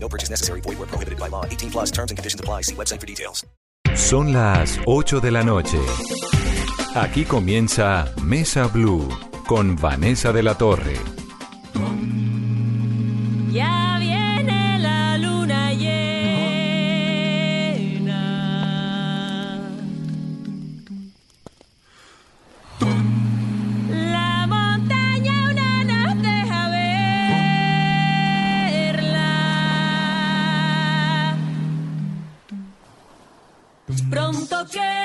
No purchase necessary. Void where prohibited by law. 18 plus terms and conditions apply. See website for details. Son las 8 de la noche. Aquí comienza Mesa Blue con Vanessa de la Torre. Ya Pronto quedará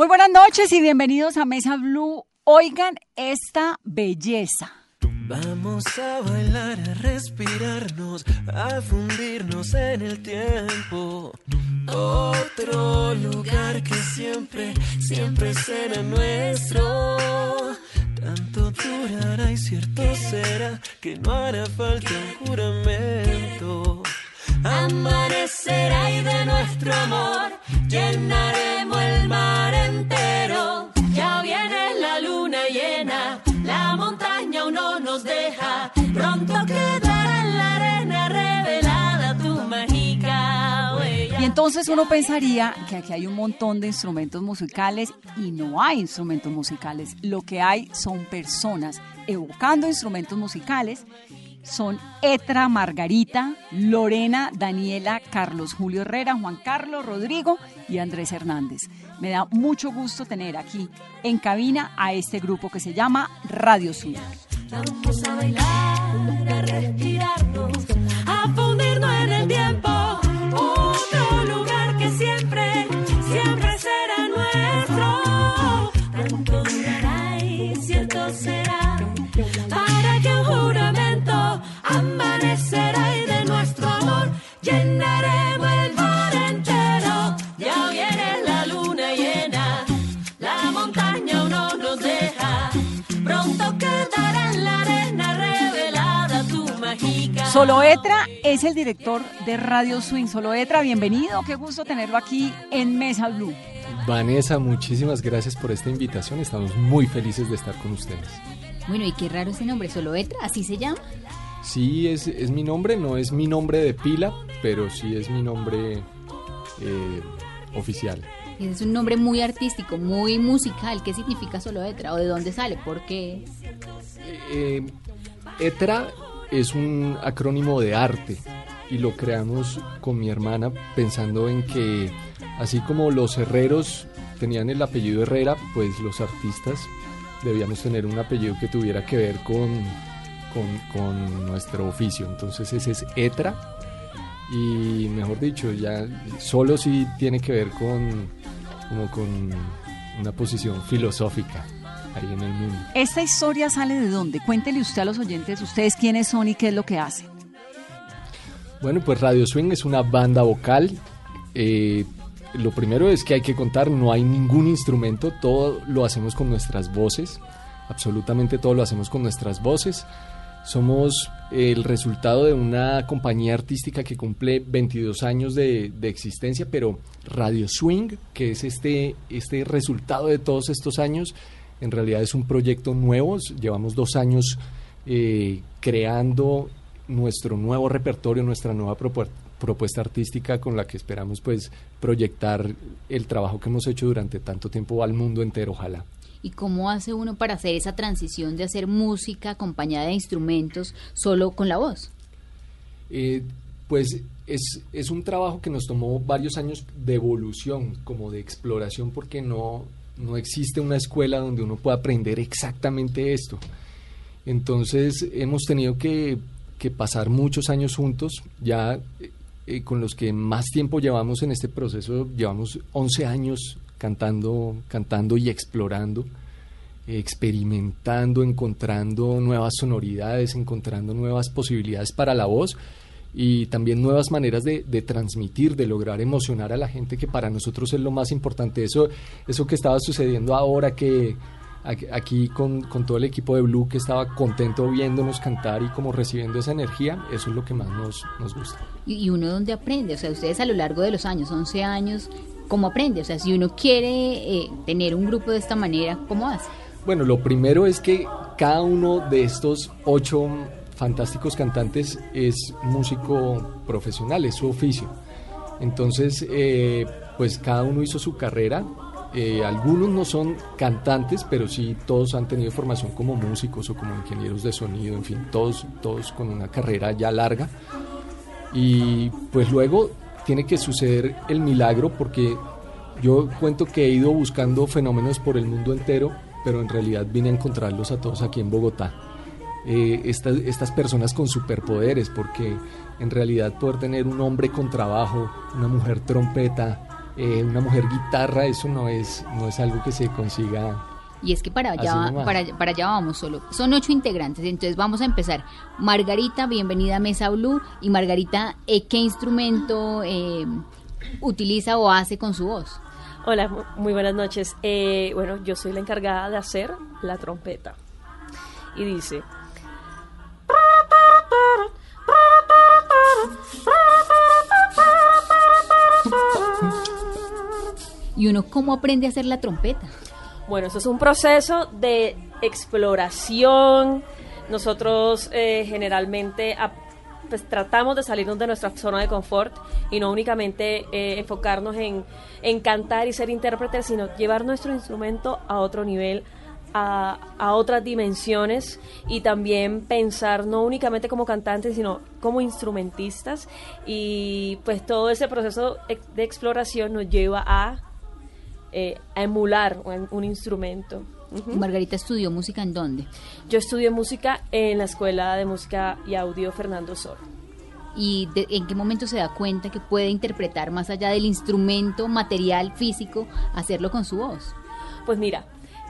Muy buenas noches y bienvenidos a Mesa Blue. Oigan esta belleza. Vamos a bailar, a respirarnos, a fundirnos en el tiempo. Otro lugar que siempre, siempre será nuestro. Tanto durará y cierto será que no hará falta un juramento. Amanecerá y de nuestro amor llenaremos el mar Y entonces uno pensaría que aquí hay un montón de instrumentos musicales y no hay instrumentos musicales. Lo que hay son personas evocando instrumentos musicales. Son Etra Margarita, Lorena, Daniela, Carlos Julio Herrera, Juan Carlos, Rodrigo y Andrés Hernández. Me da mucho gusto tener aquí en cabina a este grupo que se llama Radio Sur. Vamos a bailar, a a en el tiempo. Mágica. Solo Etra es el director de Radio Swing. Solo Etra, bienvenido. Qué gusto tenerlo aquí en Mesa Blue. Vanessa, muchísimas gracias por esta invitación. Estamos muy felices de estar con ustedes. Bueno, y qué raro ese nombre, solo Etra, así se llama. Sí, es, es mi nombre, no es mi nombre de pila, pero sí es mi nombre eh, oficial. Es un nombre muy artístico, muy musical. ¿Qué significa solo Etra? ¿O de dónde sale? ¿Por qué? Eh, ETRA es un acrónimo de arte y lo creamos con mi hermana pensando en que así como los herreros tenían el apellido Herrera, pues los artistas debíamos tener un apellido que tuviera que ver con, con, con nuestro oficio. Entonces ese es ETRA y mejor dicho, ya solo sí tiene que ver con, como con una posición filosófica ahí en el mundo. ¿Esta historia sale de dónde? Cuéntele usted a los oyentes, ustedes quiénes son y qué es lo que hacen. Bueno, pues Radio Swing es una banda vocal. Eh, lo primero es que hay que contar, no hay ningún instrumento, todo lo hacemos con nuestras voces, absolutamente todo lo hacemos con nuestras voces. Somos el resultado de una compañía artística que cumple 22 años de, de existencia, pero Radio Swing, que es este, este resultado de todos estos años, en realidad es un proyecto nuevo, llevamos dos años eh, creando nuestro nuevo repertorio, nuestra nueva propuesta propuesta artística con la que esperamos pues proyectar el trabajo que hemos hecho durante tanto tiempo al mundo entero, ojalá. ¿Y cómo hace uno para hacer esa transición de hacer música acompañada de instrumentos solo con la voz? Eh, pues es, es un trabajo que nos tomó varios años de evolución, como de exploración, porque no, no existe una escuela donde uno pueda aprender exactamente esto. Entonces hemos tenido que, pasar muchos años juntos, ya eh, con los que más tiempo llevamos en este proceso, llevamos 11 años cantando, cantando y explorando, eh, experimentando, encontrando nuevas sonoridades, encontrando nuevas posibilidades para la voz y también nuevas maneras de, de transmitir, de lograr emocionar a la gente, que para nosotros es lo más importante. Eso, eso que estaba sucediendo ahora, que aquí- con, con todo el equipo de Blue, que estaba contento viéndonos cantar y como recibiendo esa energía, eso es lo que más nos, nos gusta. Y, y uno dónde aprende, o sea, ustedes a lo largo de los años, 11 años, ¿cómo aprende? O sea, si uno quiere eh, tener un grupo de esta manera, ¿cómo hace? Bueno, lo primero es que cada uno de estos ocho fantásticos cantantes es músico profesional, es su oficio. Entonces, eh, pues cada uno hizo su carrera. Eh, algunos no son cantantes, pero sí todos han tenido formación como músicos o como ingenieros de sonido, en fin, todos, todos con una carrera ya larga. Y pues luego tiene que suceder el milagro porque yo cuento que he ido buscando fenómenos por el mundo entero, pero en realidad vine a encontrarlos a todos aquí en Bogotá. Eh, estas, estas personas con superpoderes, porque en realidad poder tener un hombre con trabajo, una mujer trompeta, eh, una mujer guitarra, eso no es, no es algo que se consiga. Y es que para allá, para, para allá vamos solo. Son ocho integrantes, entonces vamos a empezar. Margarita, bienvenida a Mesa Blue. Y Margarita, eh, ¿qué instrumento eh, utiliza o hace con su voz? Hola, mu- muy buenas noches. Eh, bueno, yo soy la encargada de hacer la trompeta. Y dice... ¿Y uno cómo aprende a hacer la trompeta? Bueno, eso es un proceso de exploración. Nosotros eh, generalmente pues, tratamos de salirnos de nuestra zona de confort y no únicamente eh, enfocarnos en, en cantar y ser intérpretes, sino llevar nuestro instrumento a otro nivel, a, a otras dimensiones y también pensar no únicamente como cantantes, sino como instrumentistas. Y pues todo ese proceso de exploración nos lleva a eh, a emular un, un instrumento. Ujú. Margarita estudió música en dónde? Yo estudié música en la Escuela de Música y Audio Fernando Sor. ¿Y de- en qué momento se da cuenta que puede interpretar más allá del instrumento material físico, hacerlo con su voz? Pues mira,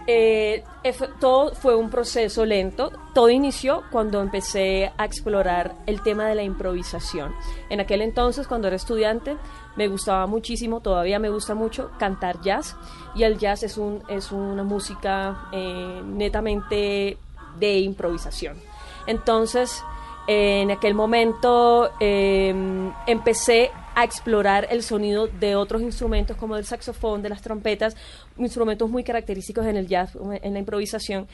eh, eh, todo fue un proceso lento. Todo inició cuando empecé a explorar el tema de la improvisación. En aquel entonces, cuando era estudiante, me gustaba muchísimo, todavía me gusta mucho cantar jazz. Y el jazz es, un, es una música eh, netamente de improvisación. Entonces, en aquel momento eh, empecé a explorar el sonido de otros instrumentos como el saxofón, de las trompetas, instrumentos muy característicos en el jazz, en la improvisación,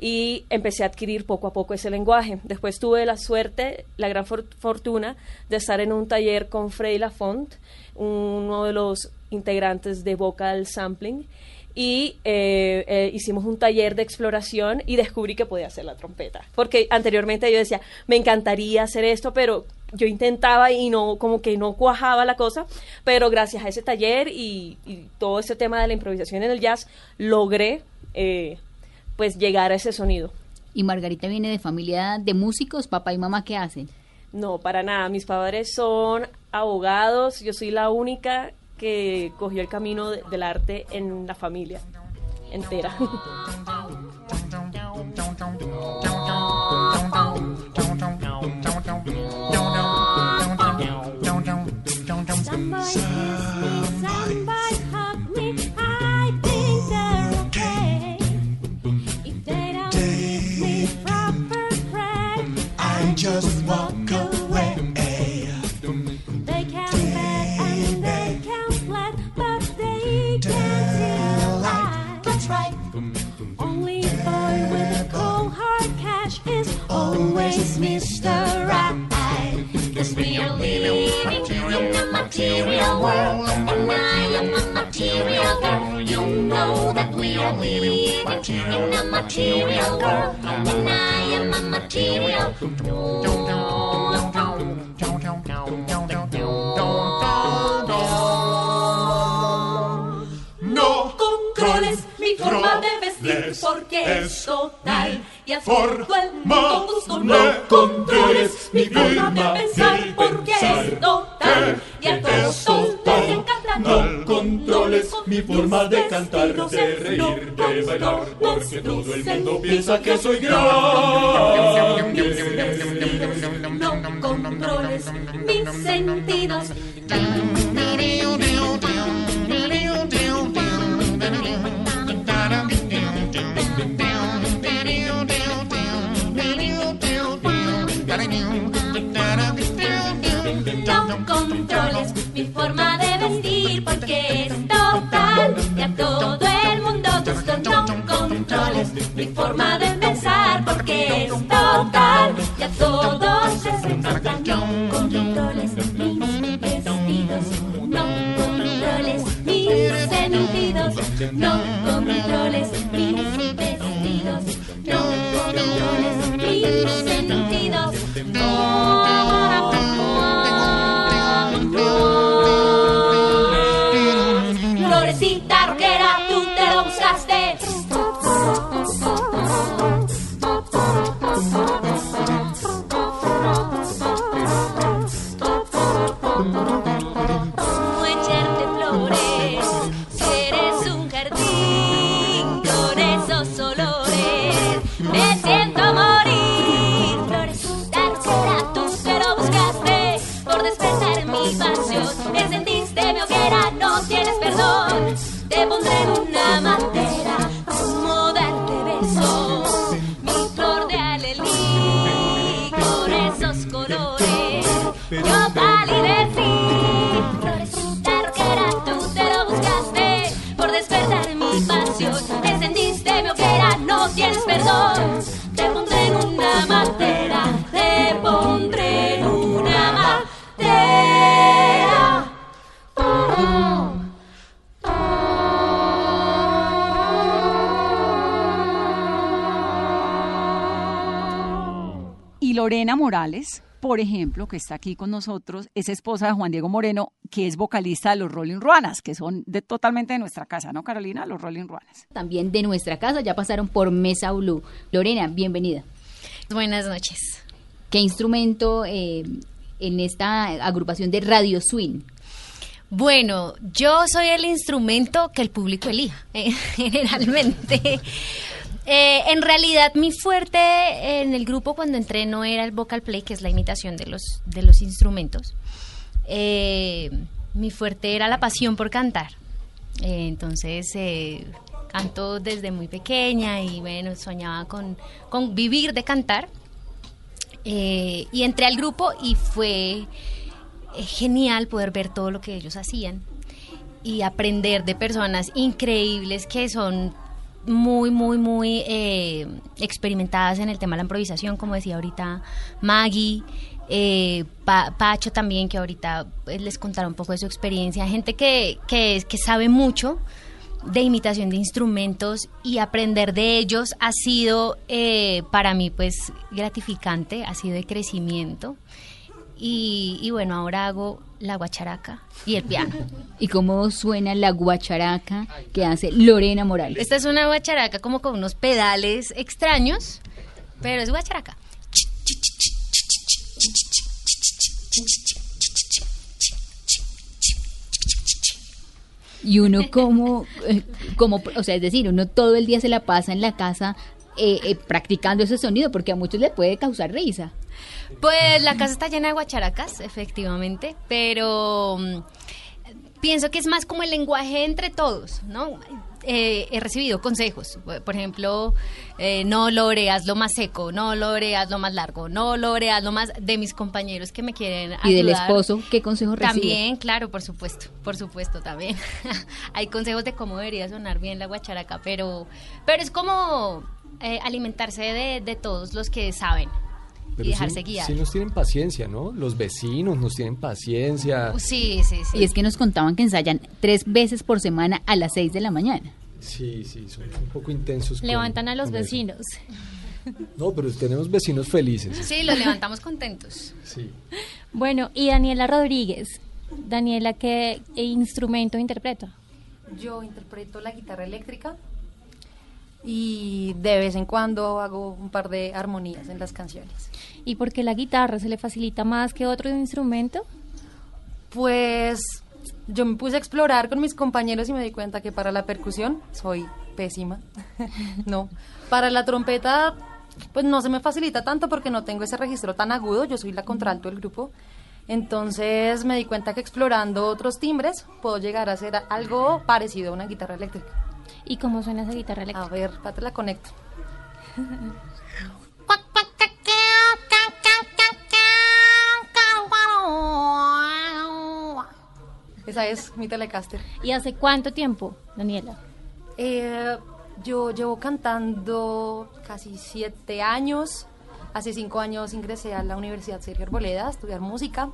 y empecé a adquirir poco a poco ese lenguaje. Después tuve la suerte, la gran for- fortuna de estar en un taller con Freddy Lafont, uno de los integrantes de Vocal Sampling, y eh, eh, hicimos un taller de exploración y descubrí que podía hacer la trompeta. Porque anteriormente yo decía, me encantaría hacer esto, pero yo intentaba y no, como que no cuajaba la cosa, pero gracias a ese taller y, y todo ese tema de la improvisación en el jazz, logré eh, pues llegar a ese sonido. ¿Y Margarita viene de familia de músicos? ¿Papá y mamá qué hacen? No, para nada. Mis padres son abogados. Yo soy la única que cogió el camino de- del arte en la familia entera. always Mr. Right. Cause we are living in a material world, and I am a material girl. You know that we are living in a material girl, and I am a material. No controles mi forma de vestir porque es total. y así todo el mundo No controles mi forma de pensar porque es total y a todos les encanta. No controles mi forma de cantar, de reír, de bailar, porque todo el mundo piensa que soy grande. No controles mis sentidos. No controles mi forma de vestir porque es total y a todo el mundo gusto. No controles mi forma de pensar porque es total y a todos les encanta. No controles mis vestidos, no controles mis sentidos, no controles mis vestidos, no controles mis sentidos. Florecita Morales, por ejemplo, que está aquí con nosotros, es esposa de Juan Diego Moreno, que es vocalista de los Rolling Ruanas, que son de, totalmente de nuestra casa, ¿no, Carolina? Los Rolling Ruanas. También de nuestra casa, ya pasaron por Mesa Blue. Lorena, bienvenida. Buenas noches. ¿Qué instrumento eh, en esta agrupación de Radio Swing? Bueno, yo soy el instrumento que el público elija, eh, generalmente. Eh, en realidad, mi fuerte en el grupo cuando entré no era el vocal play, que es la imitación de los, de los instrumentos. Eh, mi fuerte era la pasión por cantar. Eh, entonces, eh, canto desde muy pequeña y bueno, soñaba con, con vivir de cantar. Eh, y entré al grupo y fue eh, genial poder ver todo lo que ellos hacían y aprender de personas increíbles que son muy, muy, muy eh, experimentadas en el tema de la improvisación, como decía ahorita Maggie, eh, Pa- Pacho también, que ahorita eh, les contará un poco de su experiencia, gente que, que, que sabe mucho de imitación de instrumentos y aprender de ellos ha sido eh, para mí pues gratificante, ha sido de crecimiento. Y, y bueno, ahora hago la guacharaca y el piano. ¿Y cómo suena la guacharaca que hace Lorena Morales? Esta es una guacharaca como con unos pedales extraños, pero es guacharaca. Y uno como, eh, como, o sea, es decir, uno todo el día se la pasa en la casa eh, eh, practicando ese sonido, porque a muchos le puede causar risa. Pues la casa está llena de guacharacas, efectivamente, pero mm, pienso que es más como el lenguaje entre todos, ¿no? Eh, he recibido consejos, por ejemplo, eh, no lore, hazlo más seco, no lore, hazlo más largo, no lore, hazlo más de mis compañeros que me quieren ayudar. Y del esposo, ¿qué consejo recibe? También, claro, por supuesto, por supuesto también. Hay consejos de cómo debería sonar bien la guacharaca, pero, pero es como eh, alimentarse de, de todos los que saben Pero y dejarse sí, guiar. sí nos tienen paciencia, ¿no? Los vecinos nos tienen paciencia. Sí, sí, sí. Y es que nos contaban que ensayan tres veces por semana a las seis de la mañana. Sí, sí, son un poco intensos. con- Levantan a los eso. vecinos. No, pero tenemos vecinos felices. Sí, los levantamos contentos. Sí. Bueno, y Daniela Rodríguez. Daniela, ¿qué instrumento interpreta? Yo interpreto la guitarra eléctrica y de vez en cuando hago un par de armonías en las canciones. ¿Y por qué la guitarra se le facilita más que otro instrumento? Pues yo me puse a explorar con mis compañeros y me di cuenta que para la percusión soy pésima. no. Para la trompeta, pues no se me facilita tanto porque no tengo ese registro tan agudo. Yo soy la contralto del grupo. Entonces me di cuenta que explorando otros timbres puedo llegar a hacer algo parecido a una guitarra eléctrica. ¿Y cómo suena esa guitarra eléctrica? A ver, te la conecto. Esa es mi Telecaster. ¿Y hace cuánto tiempo, Daniela? Eh, yo llevo cantando casi siete años. Hace cinco años ingresé a la Universidad Sergio Arboleda a estudiar música.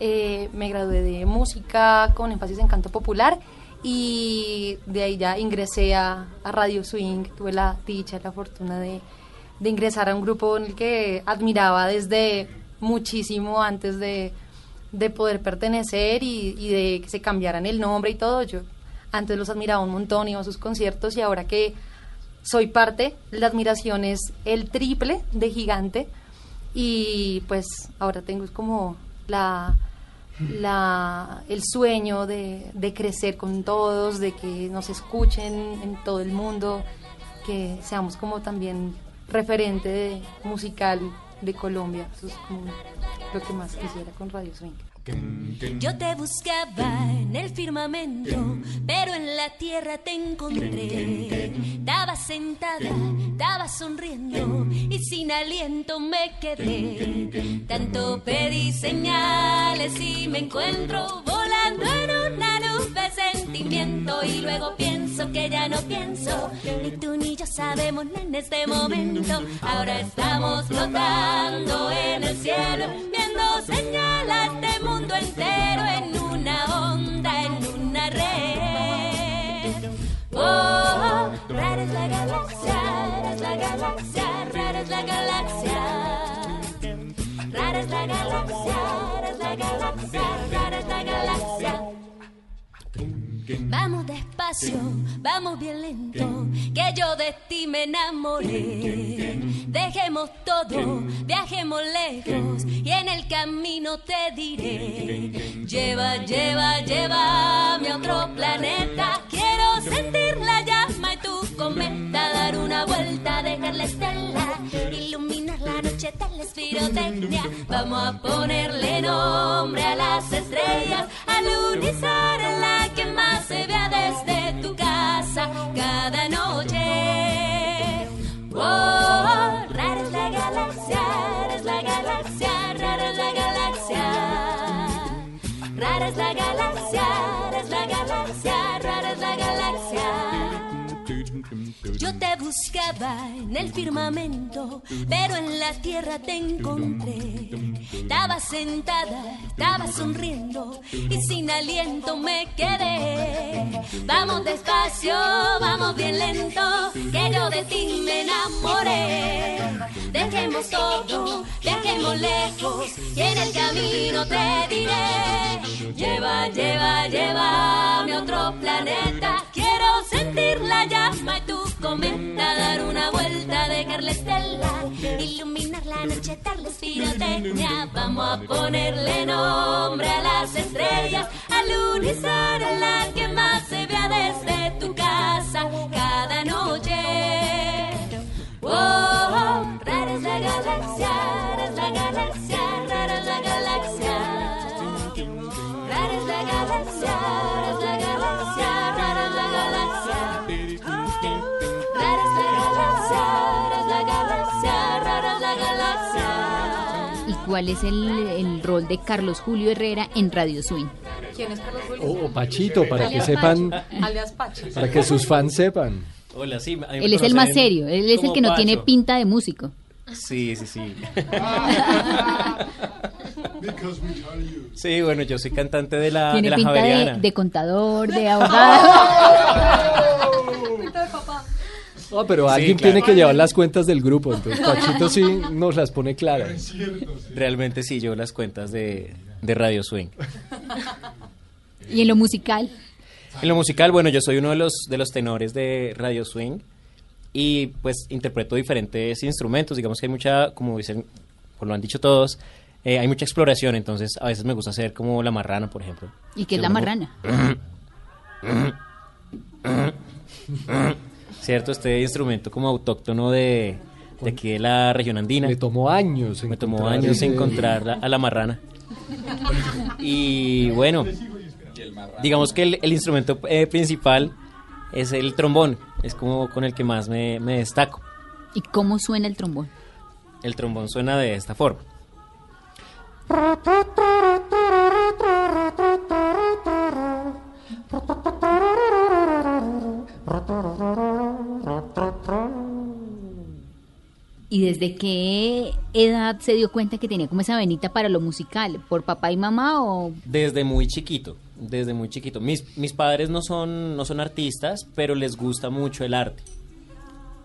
Eh, me gradué de música con énfasis en canto popular y de ahí ya ingresé a, a Radio Swing. Tuve la dicha, la fortuna de, de ingresar a un grupo en el que admiraba desde muchísimo antes de, de poder pertenecer y, de que se cambiaran el nombre y todo. Yo antes los admiraba un montón, iba a sus conciertos y ahora que soy parte, la admiración es el triple de gigante y pues ahora tengo como la, la, el sueño de, de crecer con todos, de que nos escuchen en todo el mundo, que seamos como también referente musical de Colombia. Eso es como lo que más quisiera con Radio Swing. Yo te buscaba en el firmamento, pero en la tierra te encontré. Estaba sentada, estaba sonriendo y sin aliento me quedé. Tanto pedí señales y me encuentro volando en una nube y luego pienso que ya no pienso. Ni tú ni yo sabemos en este momento. Ahora estamos flotando en el cielo, viendo señales de mundo entero en una onda, en una red. Oh, rara es la galaxia, rara es la galaxia, rara es la galaxia. Rara es la galaxia, rara es la galaxia, rara es la galaxia. Vamos despacio, vamos bien lento, que yo de ti me enamoré. Dejemos todo, viajemos lejos y en el camino te diré. Lleva, lleva, llévame a otro planeta. Quiero sentir la llama y tu cometa, dar una vuelta, dejar la estela, iluminar la noche tal es pirotecnia. Vamos a ponerle nombre a las estrellas, al unizar en la buscaba en el firmamento, pero en la tierra te encontré. Estaba sentada, estaba sonriendo y sin aliento me quedé. Vamos despacio, vamos bien lento, que yo de ti me enamoré. Dejemos todo, viajemos lejos y en el camino te diré. Lleva, lleva, llévame a otro planeta. Quiero sentir la llama y tu cometa, dar una vuelta, dejar la estela, iluminar la noche, darles pirotecnia. Vamos a ponerle nombre a las estrellas, al unizar en la que más se vea desde tu casa cada noche. Oh, rara es la galaxia, rara es la galaxia, rara es la galaxia. Rara es la galaxia, rara es la galaxia, cuál es el, el rol de Carlos Julio Herrera en Radio Swing? ¿Quién es Carlos Julio? O, o Pachito, para que sepan, Pachi. para que sus fans sepan. Hola, sí. a mí me Él es el más serio, él es el que no tiene Pacho. pinta de músico. Sí, sí, sí. Sí, bueno, yo soy cantante de la, de Tiene la pinta de, Javeriana. de contador, de abogado. No, pero Sí, alguien claro. tiene que llevar las cuentas del grupo, entonces Pachito sí nos las pone claras. Realmente sí, yo las cuentas de, de Radio Swing. y en lo musical. En lo musical, bueno, yo soy uno de los, de los tenores de Radio Swing. y pues interpreto diferentes instrumentos. Digamos que hay mucha, como dicen, como lo han dicho todos, eh, hay mucha exploración, entonces a veces me gusta hacer como la marrana, por ejemplo. ¿Y qué es la marrana? Cierto, este instrumento como autóctono de, de aquí de la región andina. Me tomó años. Me tomó encontrar años ese- encontrar a la marrana. Y bueno, digamos que el, el instrumento eh, principal es el trombón, es como con el que más me, me destaco. ¿Y cómo suena el trombón? El trombón suena de esta forma. ¿Y desde qué edad se dio cuenta que tenía como esa venita para lo musical? ¿Por papá y mamá o...? Desde muy chiquito, desde muy chiquito. Mis, mis padres no son, no son artistas, pero les gusta mucho el arte.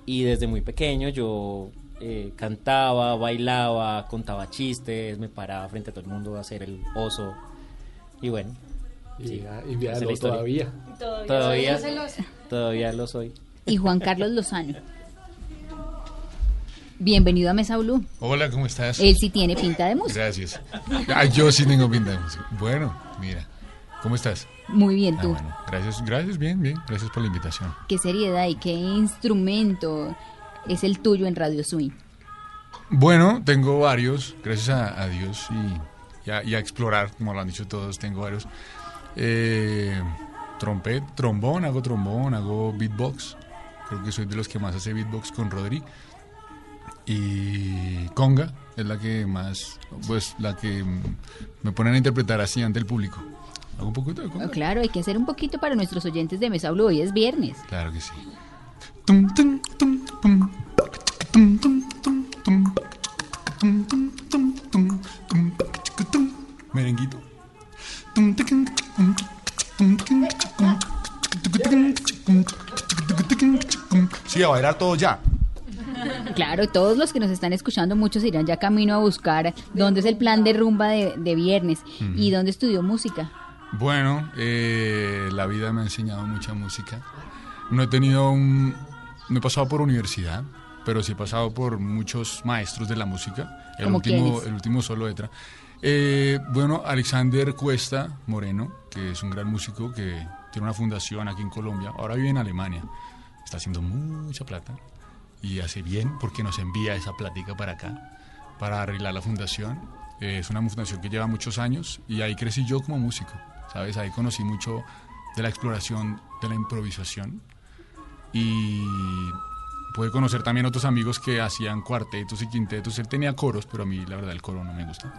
Y desde muy pequeño yo eh, cantaba, bailaba, contaba chistes, me paraba frente a todo el mundo a hacer el oso. Y bueno. Y, sí, y todavía. Todavía. Todavía lo soy. Y Juan Carlos Lozano. Bienvenido a Mesa Blue. Hola, ¿cómo estás? Él sí tiene pinta de música. Gracias. Ah, yo sí tengo pinta de música. Bueno, mira, ¿cómo estás? Muy bien, Ah, tú. bueno, gracias, gracias, bien, bien. Gracias por la invitación. ¿Qué seriedad y qué instrumento es el tuyo en Radio Swing? Bueno, tengo varios, gracias a, a Dios y, y a, y a explorar, como lo han dicho todos, tengo varios. Eh, trompet, trombón, hago trombón, hago beatbox. Creo que soy de los que más hace beatbox con Rodri. Y conga es la que más, pues la que mm, me ponen a interpretar así ante el público. Hago un poquito de conga. Oh, claro, hay que hacer un poquito para nuestros oyentes de Mesa Blue. Hoy es viernes. Claro que sí. Tum, tum, tum, tum. Tum, tum, tum, tum. Tum, tum, tum, tum. Tum, chicu, tum. Merenguito. Tum, tiquin, tum, tum, tiquin, tum, Sí, a bailar todo ya. Claro, todos los que nos están escuchando, muchos irán ya camino a buscar dónde es el plan de rumba de, de viernes y dónde estudió música. Bueno, eh, la vida me ha enseñado mucha música. No he tenido un... No he pasado por universidad, pero sí he pasado por muchos maestros de la música. El ¿Cómo último, el último solo letra. Eh, bueno, Alexander Cuesta Moreno, que es un gran músico que tiene una fundación aquí en Colombia. Ahora vive en Alemania. Está haciendo mucha plata y hace bien porque nos envía esa plática para acá, para arreglar la fundación. Eh, es una fundación que lleva muchos años y ahí crecí yo como músico, ¿sabes? Ahí conocí mucho de la exploración, de la improvisación y pude conocer también otros amigos que hacían cuartetos y quintetos. Él tenía coros, pero a mí la verdad el coro no me gusta.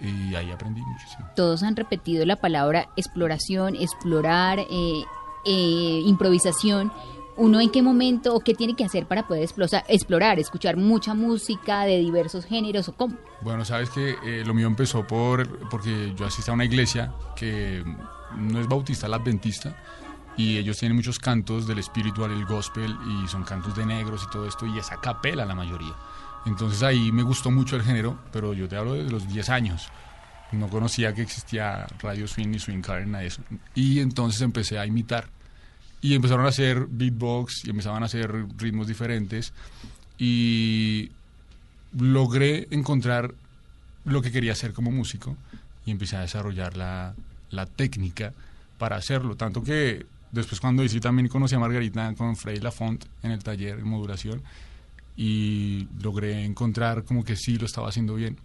Y ahí aprendí muchísimo. Todos han repetido la palabra exploración, explorar, eh, eh, improvisación. ¿Uno en qué momento o qué tiene que hacer para poder explorar, escuchar mucha música de diversos géneros o cómo? Bueno, sabes que eh, lo mío empezó por porque yo asistí a una iglesia que no es bautista, es la adventista, y ellos tienen muchos cantos del espiritual, el gospel, y son cantos de negros y todo esto, y es a capela la mayoría. Entonces ahí me gustó mucho el género, pero yo te hablo desde los 10 años. No conocía que existía Radio Swing ni Swing Car, nada de eso. Y entonces empecé a imitar. Y empezaron a hacer beatbox y empezaban a hacer ritmos diferentes. Y logré encontrar lo que quería hacer como músico y empecé a desarrollar la, la técnica para hacerlo. Tanto que después cuando hice también conocí a Margarita con Freddy Lafont en el taller de modulación y logré encontrar como que sí lo estaba haciendo bien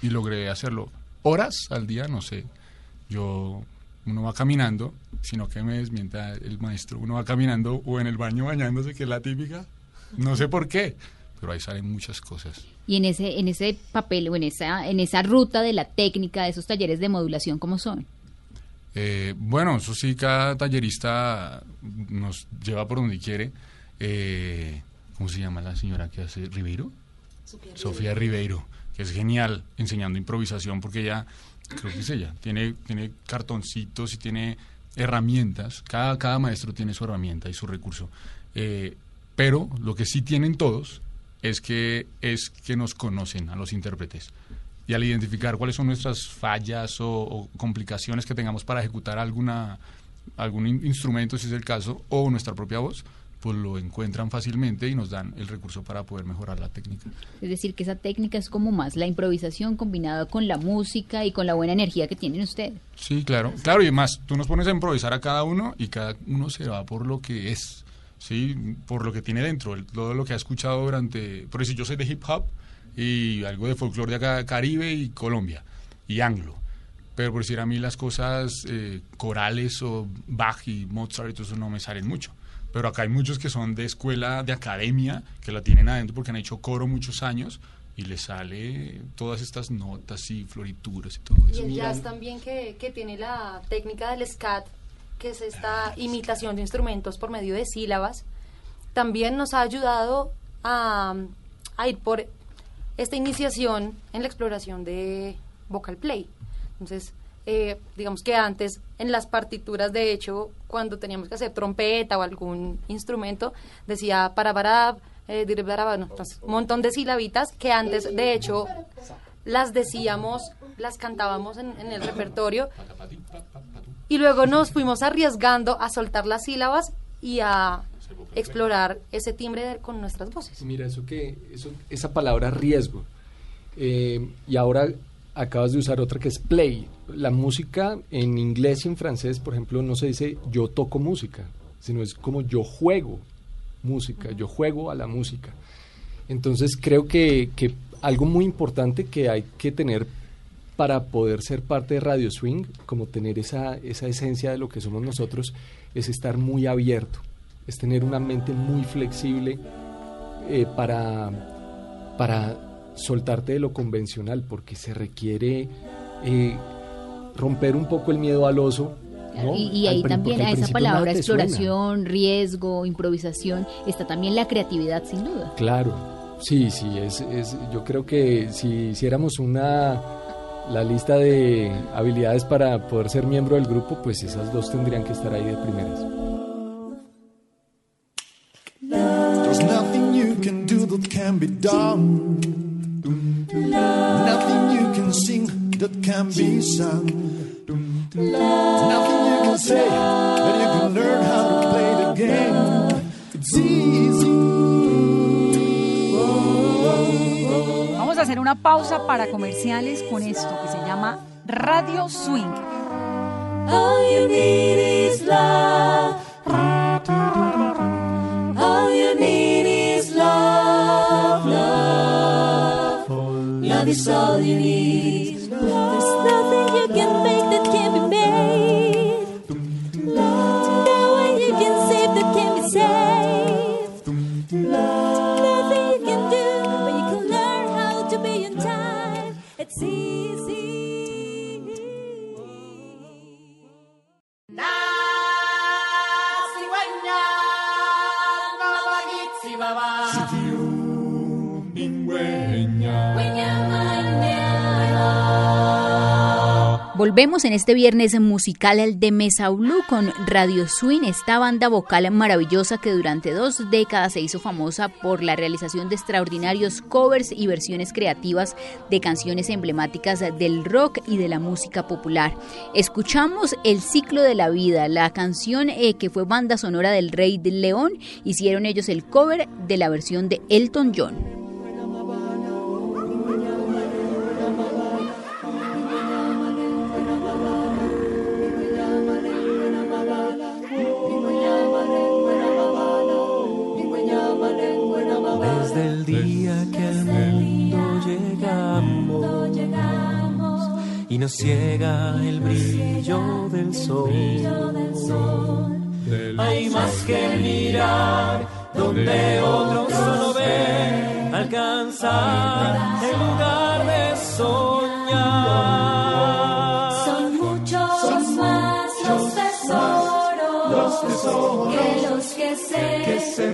y logré hacerlo horas al día, no sé. Yo, uno va caminando, sino que me desmienta el maestro, uno va caminando o en el baño bañándose, que es la típica, no sé por qué, pero ahí salen muchas cosas. Y en ese, en ese papel o en esa, en esa ruta de la técnica de esos talleres de modulación, ¿cómo son? Eh, bueno, eso sí, cada tallerista nos lleva por donde quiere. Eh, ¿Cómo se llama la señora que hace Ribeiro? Sofía Ribeiro, que es genial enseñando improvisación porque ella, creo que es ella, tiene, tiene cartoncitos y tiene herramientas. Cada, cada maestro tiene su herramienta y su recurso. Eh, pero lo que sí tienen todos es que, es que nos conocen a los intérpretes. Y al identificar cuáles son nuestras fallas o, o complicaciones que tengamos para ejecutar alguna, algún in- instrumento, si es el caso, o nuestra propia voz, pues lo encuentran fácilmente y nos dan el recurso para poder mejorar la técnica. Es decir, que esa técnica es como más la improvisación combinada con la música y con la buena energía que tienen ustedes. Sí, claro, claro, y además tú nos pones a improvisar a cada uno y cada uno se va por lo que es, sí, por lo que tiene dentro, el- todo lo que ha escuchado durante, por eso yo soy de hip hop y algo de folclore de acá, Caribe y Colombia y anglo. Pero por decir a mí las cosas eh, corales o Bach y Mozart y todo eso no me salen mucho. Pero acá hay muchos que son de escuela, de academia, que la tienen adentro porque han hecho coro muchos años y les sale todas estas notas y florituras y todo Y eso. el jazz también que, que tiene la técnica del scat, que es esta imitación de instrumentos por medio de sílabas, también nos ha ayudado a, a ir por esta iniciación en la exploración de vocal play. Entonces, eh, digamos que antes en las partituras, de hecho, cuando teníamos que hacer trompeta o algún instrumento, decía para para, eh, entonces, un montón de silabitas que antes, de hecho, las decíamos, las cantábamos en, en el repertorio y luego nos fuimos arriesgando a soltar las sílabas y a explorar ese timbre con nuestras voces. Mira, eso que, eso, esa palabra riesgo. Eh, y ahora acabas de usar otra que es play. La música en inglés y en francés, por ejemplo, no se dice yo toco música, sino es como yo juego música, yo juego a la música. Entonces creo que, que algo muy importante que hay que tener para poder ser parte de Radio Swing, como tener esa, esa esencia de lo que somos nosotros, es estar muy abierto, es tener una mente muy flexible eh, para, para soltarte de lo convencional, porque se requiere eh, romper un poco el miedo al oso. ¿no? Y, y Al ahí prin- también al a esa palabra suena. exploración, riesgo, improvisación, está también la creatividad sin duda. Claro, sí, sí, es, es, yo creo que si hiciéramos una la lista de habilidades para poder ser miembro del grupo, pues esas dos tendrían que estar ahí de primeras. There's nothing you can do that can be done. Nothing you can sing that can be sung. Nothing you can say that you can learn how to play the game. It's easy. Vamos a hacer una pausa para comerciales con esto que se llama Radio Swing. All you need is love. Is all you need. There's nothing you can make that Volvemos en este viernes musical de Mesa Blue con Radio Swing, esta banda vocal maravillosa que durante dos décadas se hizo famosa por la realización de extraordinarios covers y versiones creativas de canciones emblemáticas del rock y de la música popular. Escuchamos El ciclo de la vida, la canción eh, que fue banda sonora del Rey del León, hicieron ellos el cover de la versión de Elton John. Y nos ciega el brillo del sol. Hay más que mirar donde otros solo ven, alcanzar el lugar de soñar. Son muchos más los tesoros, los tesoros que los que se, que se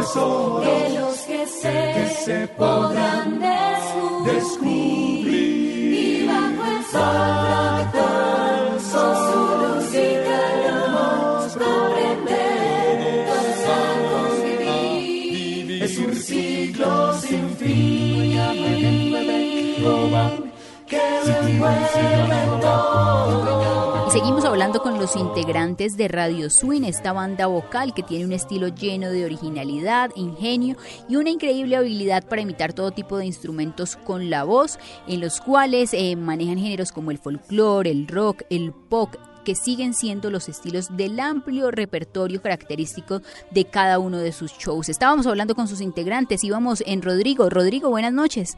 tesoros de los que se, que se podrán descubrir, descubrir, y bajo el sol seguimos hablando con los integrantes de Radio Swing, esta banda vocal que tiene un estilo lleno de originalidad, ingenio y una increíble habilidad para imitar todo tipo de instrumentos con la voz, en los cuales eh, manejan géneros como el folclore, el rock, el pop que siguen siendo los estilos del amplio repertorio característico de cada uno de sus shows. Estábamos hablando con sus integrantes, íbamos en Rodrigo. Rodrigo, buenas noches.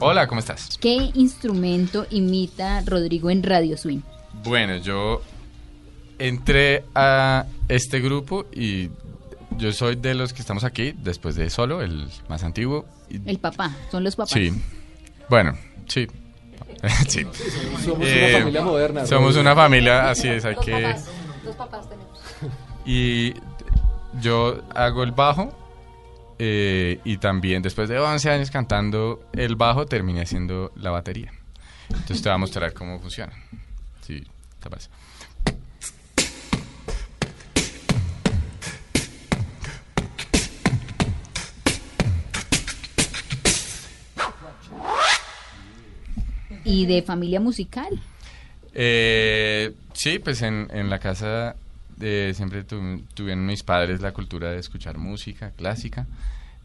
Hola, ¿cómo estás? ¿Qué instrumento imita Rodrigo en Radio Swing? Bueno, yo entré a este grupo y yo soy de los que estamos aquí, después de Solo, el más antiguo. y- El papá, son los papás. Sí. Bueno, sí. sí. Somos una Eh, familia moderna, Somos una familia, así es, hay Dos que... papás, dos papás tenemos. Y yo hago el bajo eh, y también después de 11 años cantando el bajo terminé haciendo la batería. Entonces te voy a mostrar cómo funciona. Te parece. ¿Y de familia musical? Eh, sí, pues en, en la casa eh, siempre tu- tuvieron mis padres la cultura de escuchar música clásica,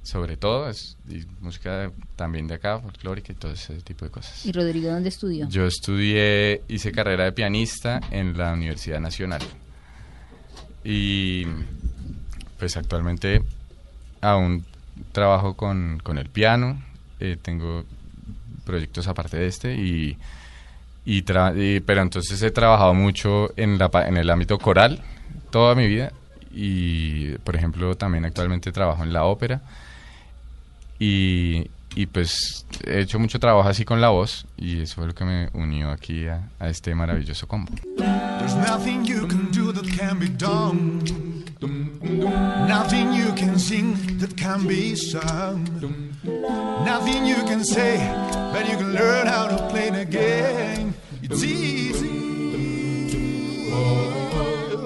sobre todo, es, y música también de acá, folclórica y todo ese tipo de cosas. ¿Y Rodrigo dónde estudió? Yo estudié, hice carrera de pianista en la Universidad Nacional. Y pues actualmente aún trabajo con, con el piano, eh, tengo proyectos aparte de este y, y tra- y- pero entonces he trabajado mucho en, la, en el ámbito coral toda mi vida y por ejemplo también actualmente trabajo en la ópera y, y, pues he hecho mucho trabajo así con la voz y eso fue lo que me unió aquí a, a este maravilloso combo. There's nothing you can do that can be done. Nothing you can sing that can be sung. Nothing you can say, but you can learn how to play the game. It's easy.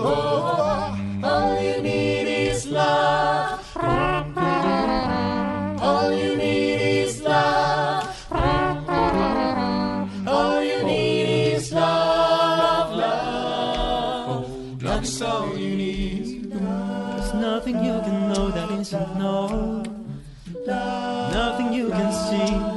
All you need Nothing you can see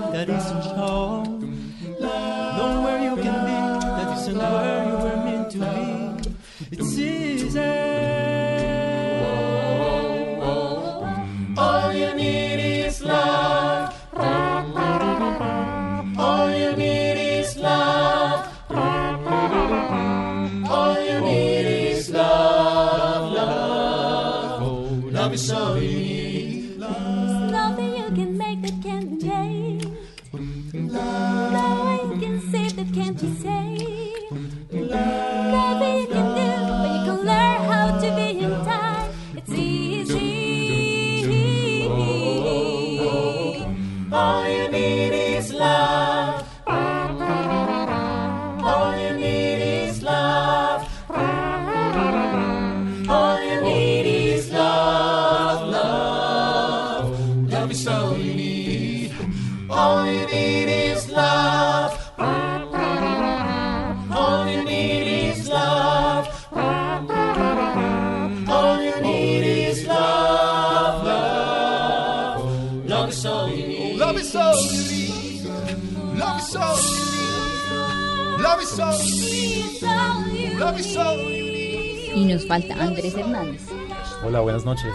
noches.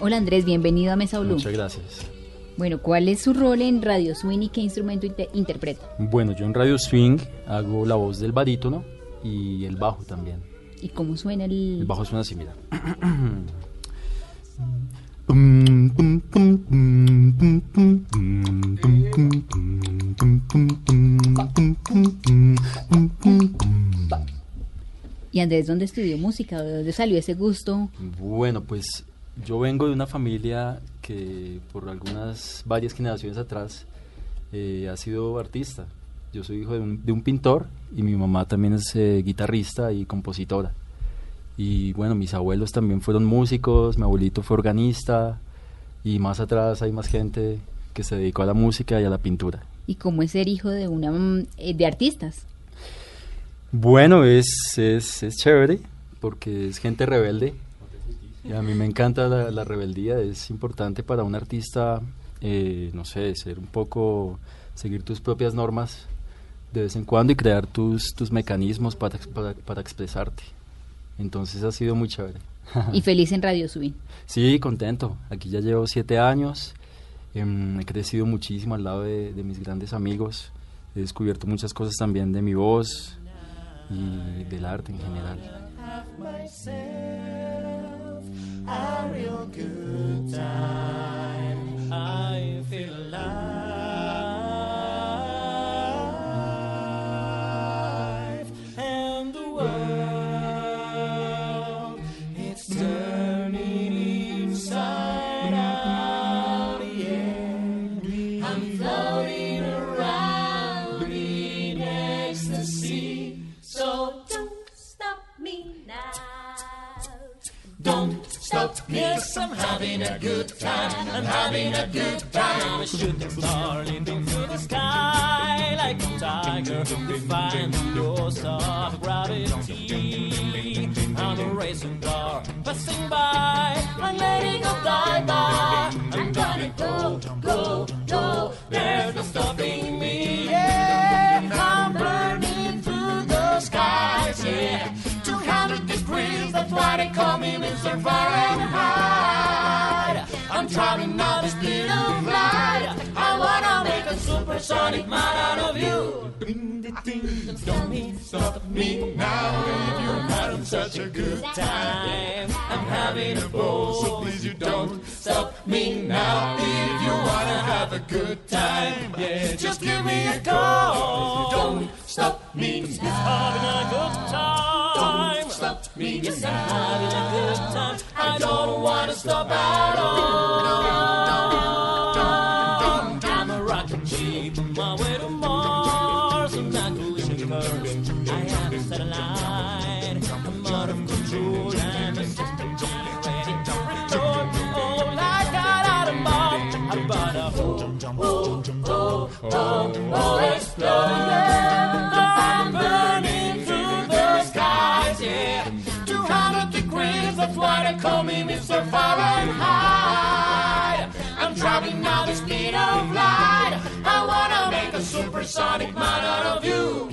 Hola Andrés, bienvenido a Mesa Blue. Muchas gracias. Bueno, ¿cuál es su rol en Radio Swing y qué instrumento inte- interpreta? Bueno, yo en Radio Swing hago la voz del barítono y el bajo también. ¿Y cómo suena el...? El bajo suena así, mira. ¿Y Andrés dónde estudió música? ¿De dónde salió ese gusto? Bueno, pues yo vengo de una familia que por algunas varias generaciones atrás eh, ha sido artista. Yo soy hijo de un, de un pintor y mi mamá también es eh, guitarrista y compositora. Y bueno, mis abuelos también fueron músicos, mi abuelito fue organista y más atrás hay más gente que se dedicó a la música y a la pintura. ¿Y cómo es ser hijo de una mm, eh, de artistas? Bueno, es, es, es chévere porque es gente rebelde. Y a mí me encanta la, la rebeldía, es importante para un artista, eh, no sé, ser un poco, seguir tus propias normas de vez en cuando y crear tus, tus mecanismos para, para, para expresarte. Entonces ha sido muy chévere. Y feliz en Radio Subin. Sí, contento. Aquí ya llevo siete años. Em, he crecido muchísimo al lado de, de mis grandes amigos. He descubierto muchas cosas también de mi voz y del arte en general. Stop me, I'm having a good time. I'm having a good time. Shooting star leaping through the sky like a tiger, defying the laws of gravity. I'm a racing car passing by. I'm letting go die by. I'm gonna go, go, go. There's no stopping me. Why they call me Mr. Fahrenheit. I'm traveling at the speed of light. I wanna make a supersonic man out of you. Don't me, stop me now. If you're having such a good time, I'm having a ball, so please you don't stop me now. If you wanna have a good time, yeah, just give me a call. Don't stop me, I'm having a good time. Me, I'm having a good time. I don't wanna stop at all. I'm a rocket ship on my way to Mars. I'm not collision course. I have a satellite. I'm out of control. I'm a system generated. Return to home like an atom bomb. I'm about to oh, oh, oh, oh, oh, explode. Call me Mr. Fahrenheit. I'm traveling now the speed of light. I wanna make a supersonic man out of you.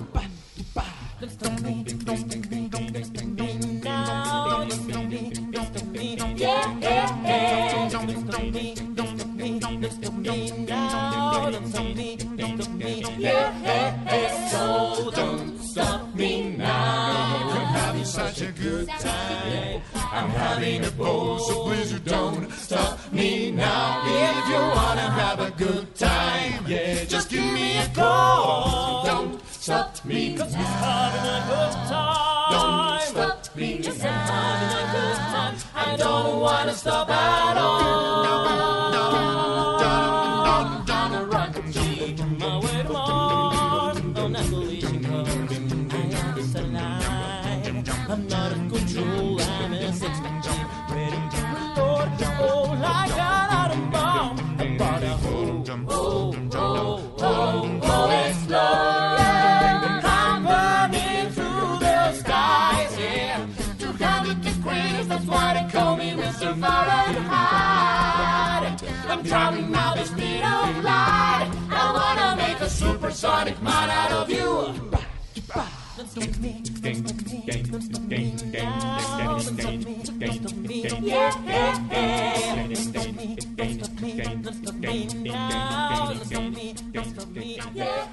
Man out of you.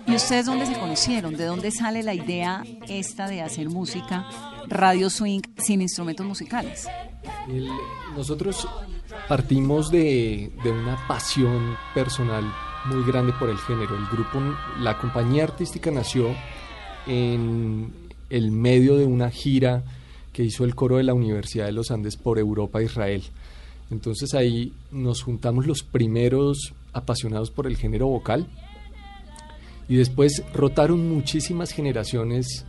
¿Y ustedes dónde se conocieron? ¿De dónde sale la idea esta de hacer música, radio swing, sin instrumentos musicales? El- nosotros partimos de, de una pasión personal muy grande por el género. El grupo, la compañía artística nació en el medio de una gira que hizo el coro de la Universidad de los Andes por Europa e Israel. Entonces ahí nos juntamos los primeros apasionados por el género vocal Y después rotaron muchísimas generaciones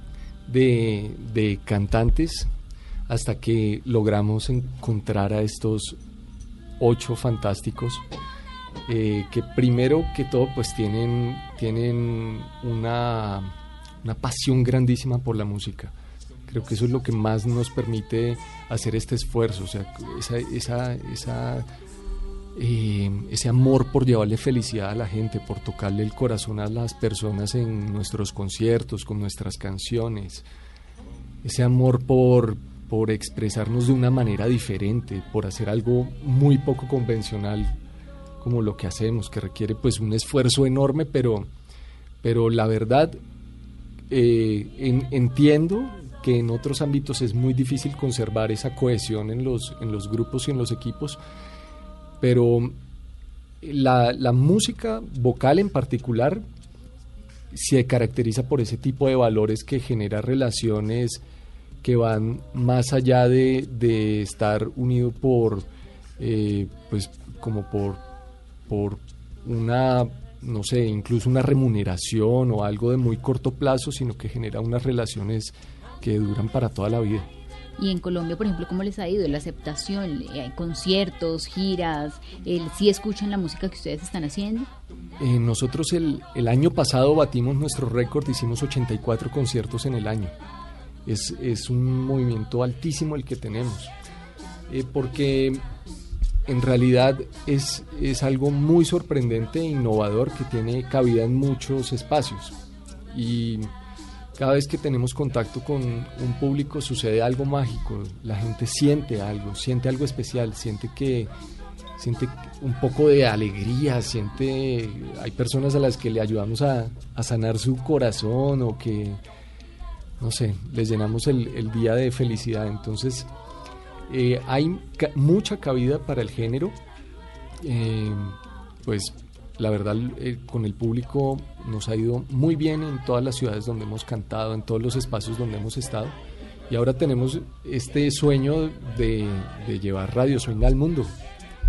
de, de cantantes hasta que logramos encontrar a estos ocho fantásticos eh, que primero que todo pues tienen, tienen una, una pasión grandísima por la música. Creo que eso es lo que más nos permite hacer este esfuerzo, o sea, esa, esa, esa, eh, ese amor por llevarle felicidad a la gente, por tocarle el corazón a las personas en nuestros conciertos, con nuestras canciones, ese amor por, por expresarnos de una manera diferente, por hacer algo muy poco convencional como lo que hacemos, que requiere pues un esfuerzo enorme, pero, pero la verdad eh, en- entiendo que en otros ámbitos es muy difícil conservar esa cohesión en los, en los grupos y en los equipos, pero la, la música vocal en particular se caracteriza por ese tipo de valores que genera relaciones que van más allá de, de estar unido por, eh, pues como por, por una, no sé, incluso una remuneración o algo de muy corto plazo, sino que genera unas relaciones que duran para toda la vida. Y en Colombia, por ejemplo, ¿cómo les ha ido? La aceptación, eh, hay conciertos, giras, el, ¿sí escuchan la música que ustedes están haciendo? Eh, nosotros el, el año pasado batimos nuestro récord, hicimos 84 conciertos en el año. Es, es un movimiento altísimo el que tenemos, Eh, porque en realidad es, es algo muy sorprendente e innovador que tiene cabida en muchos espacios. Y cada vez que tenemos contacto con un público sucede algo mágico, la gente siente algo, siente algo especial, siente que siente un poco de alegría, siente hay personas a las que le ayudamos a, a sanar su corazón o que no sé, les llenamos el, el día de felicidad. Entonces, eh, hay mucha cabida para el género. Eh, pues la verdad, eh, con el público nos ha ido muy bien en todas las ciudades donde hemos cantado, en todos los espacios donde hemos estado. Y ahora tenemos este sueño de, de llevar Radio Swing al mundo.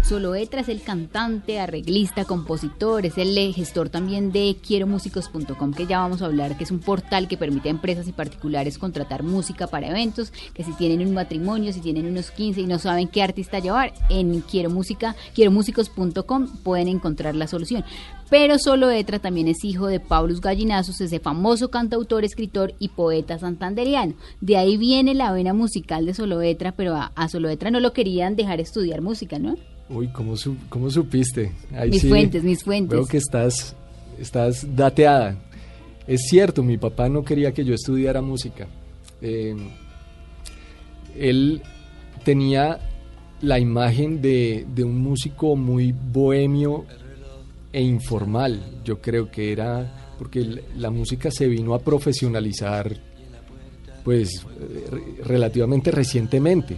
Soloetra es el cantante, arreglista, compositor, es el gestor también de quieromúsicos.com que ya vamos a hablar, que es un portal que permite a empresas y particulares contratar música para eventos, que si tienen un matrimonio, si tienen unos 15 y no saben qué artista llevar, en quiero música, quieromúsicos.com pueden encontrar la solución. Pero Soloetra también es hijo de Paulus Gallinazos, ese famoso cantautor, escritor y poeta santanderiano. De ahí viene la vena musical de Soloetra, pero a, a Soloetra no lo querían dejar estudiar música, ¿no? Uy, ¿cómo, su- cómo supiste? Ahí Mis fuentes, mis fuentes. Veo que estás, estás dateada. Es cierto, mi papá no quería que yo estudiara música. Eh, él tenía la imagen de, de un músico muy bohemio e informal. Yo creo que era porque la música se vino a profesionalizar pues re- relativamente recientemente.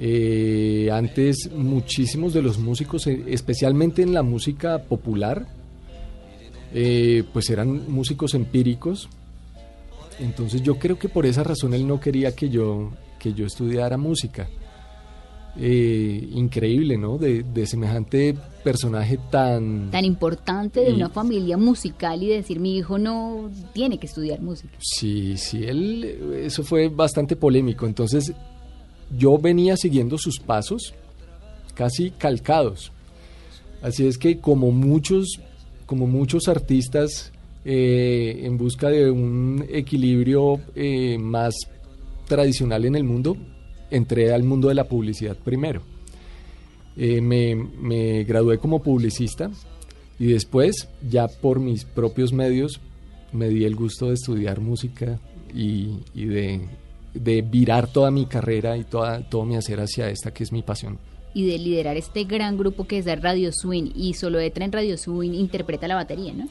Eh, antes muchísimos de los músicos, eh, especialmente en la música popular, eh, pues eran músicos empíricos. Entonces yo creo que por esa razón él no quería que yo, que yo estudiara música. Eh, increíble, ¿no? De, de semejante personaje tan... Tan importante de Y- una familia musical y decir mi hijo no tiene que estudiar música. Sí, sí, él, eso fue bastante polémico. Entonces, yo venía siguiendo sus pasos, casi calcados. Así es que como muchos, como muchos artistas eh, en busca de un equilibrio eh, más tradicional en el mundo, entré al mundo de la publicidad primero. Eh, me, me gradué como publicista y después, ya por mis propios medios, me di el gusto de estudiar música y, y de, de virar toda mi carrera y toda, todo mi hacer hacia esta que es mi pasión. Y de liderar este gran grupo que es de Radio Swing y solo Etra en Radio Swing interpreta la batería, ¿no?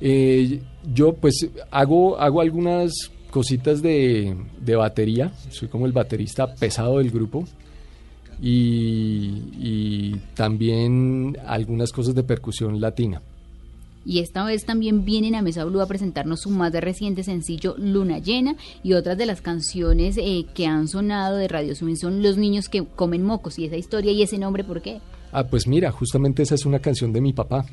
Eh, yo pues hago, hago algunas cositas de, de batería, soy como el baterista pesado del grupo y, y también algunas cosas de percusión latina. Y esta vez también vienen a Mesa Blue a presentarnos su más de reciente sencillo Luna Llena y otras de las canciones eh, que han sonado de Radio Swing son Los niños que comen mocos y esa historia y ese nombre, ¿por qué? Ah, pues mira, justamente esa es una canción de mi papá.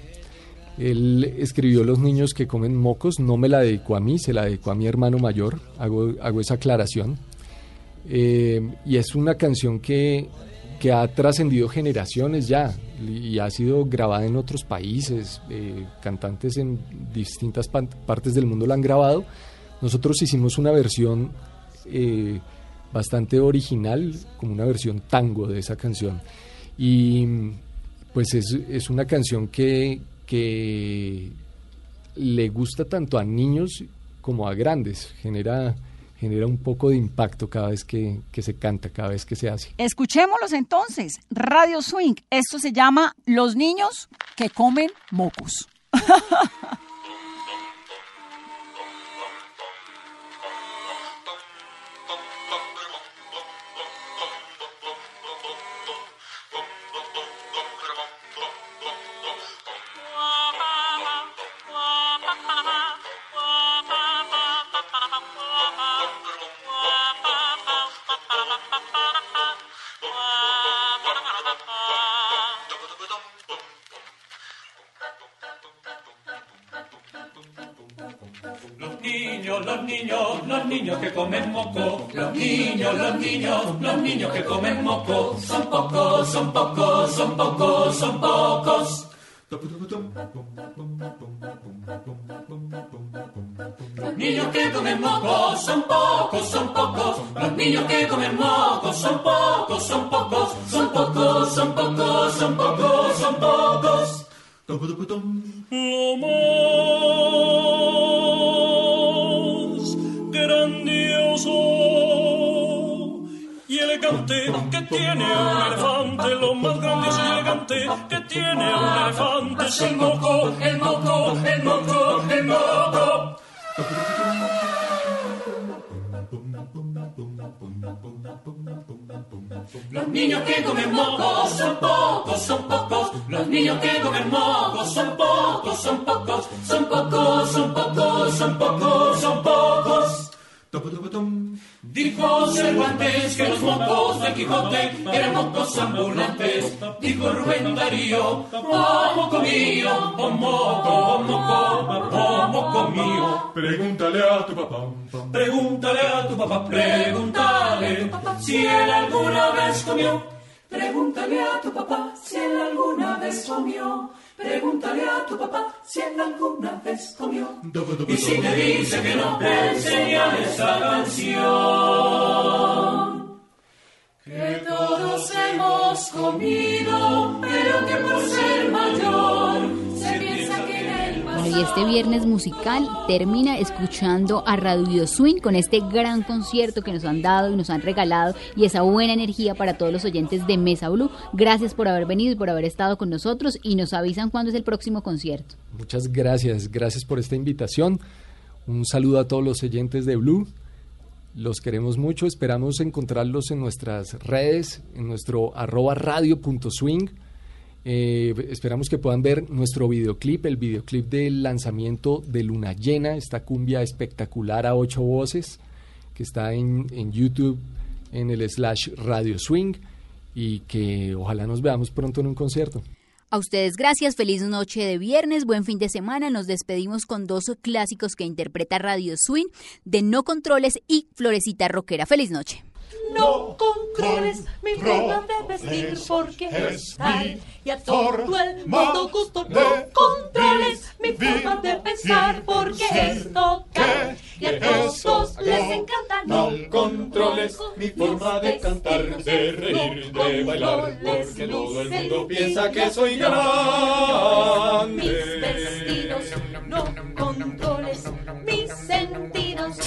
Él escribió Los niños que comen mocos, no me la dedicó a mí, se la dedicó a mi hermano mayor, hago, hago esa aclaración. Eh, y es una canción que, que ha trascendido generaciones ya y ha sido grabada en otros países, eh, cantantes en distintas partes del mundo la han grabado. Nosotros hicimos una versión eh, bastante original, como una versión tango de esa canción. Y pues es, es una canción que, que le gusta tanto a niños como a grandes, genera, genera un poco de impacto cada vez que, que se canta, cada vez que se hace. Escuchémoslos entonces. Radio Swing. Esto se llama Los niños que comen mocos. Los niños, los niños, los niños que comen moco. Los niños, los niños, los niños que comen moco. Son pocos, son pocos, son pocos, son pocos. Niños que comen moco son pocos, son pocos. Los niños que comen moco son pocos, son pocos, son pocos, son pocos, son pocos, son pocos. Lo más grandioso y elegante que tiene un elefante, lo más grandioso y elegante que tiene un elefante es el moco, el moco, el moco, el moco. Los niños que comen mocos son pocos, son pocos. Los niños que comen mocos son pocos, son pocos, son pocos, son pocos, son pocos, son pocos. Dijo Cervantes que los mocos de Quijote eran mocos ambulantes. Dijo Rubén Darío, oh moco mío, oh moco, oh moco, oh moco mío. Pregúntale a tu papá. Pregúntale a tu papá, pregúntale si él alguna vez comió. Pregúntale a tu papá si él alguna vez comió. Pregúntale a tu papá si él alguna vez comió. Y si te dice que no, enseñale esta canción. Que todos hemos comido, pero que por ser mayor y este viernes musical termina escuchando a Radio Swing con este gran concierto que nos han dado y nos han regalado y esa buena energía para todos los oyentes de Mesa Blue. Gracias por haber venido y por haber estado con nosotros y nos avisan cuándo es el próximo concierto. Muchas gracias, gracias por esta invitación. Un saludo a todos los oyentes de Blue. Los queremos mucho, esperamos encontrarlos en nuestras redes, en nuestro arroba radio.swing. Eh, esperamos que puedan ver nuestro videoclip, el videoclip del lanzamiento de Luna Llena, esta cumbia espectacular a ocho voces, que está en, en YouTube en el slash Radio Swing y que ojalá nos veamos pronto en un concierto. A ustedes gracias, feliz noche de viernes, buen fin de semana. Nos despedimos con dos clásicos que interpreta Radio Swing de No Controles y Florecita Rockera. Feliz noche. No controles mi forma de vestir porque es tal y a todo el mundo gusto. No controles mi forma de pensar porque es total y a todos les encanta. No controles mi forma de cantar, de reír, de bailar, porque todo el mundo piensa que soy Mis grande. vestidos, no controles mis sentidos.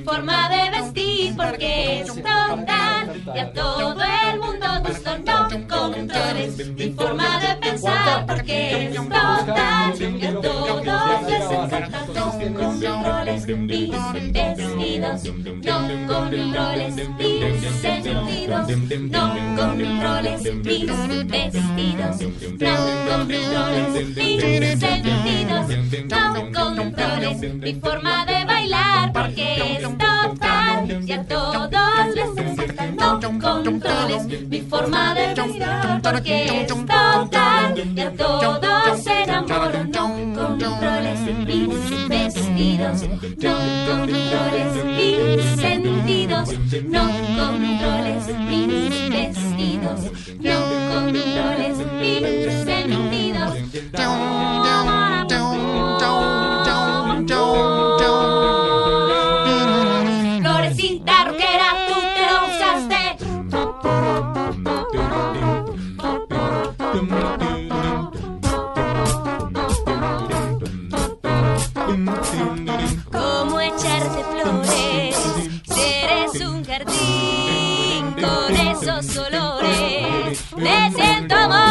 Mi forma de vestir porque es total y a todo el mundo gusto. No controles mi forma de pensar porque es total y a todos les encanta. No controles mis vestidos, no controles mis sentidos, no controles mis vestidos, no controles mis sentidos, no controles mi forma de bailar porque es total y a todos les encanta. No controles mi forma de mirar porque es total y a todos se enamoran. No controles mis vestidos, no controles mis sentidos, no controles mis vestidos, no controles mis sentidos. Florecita Me siento muy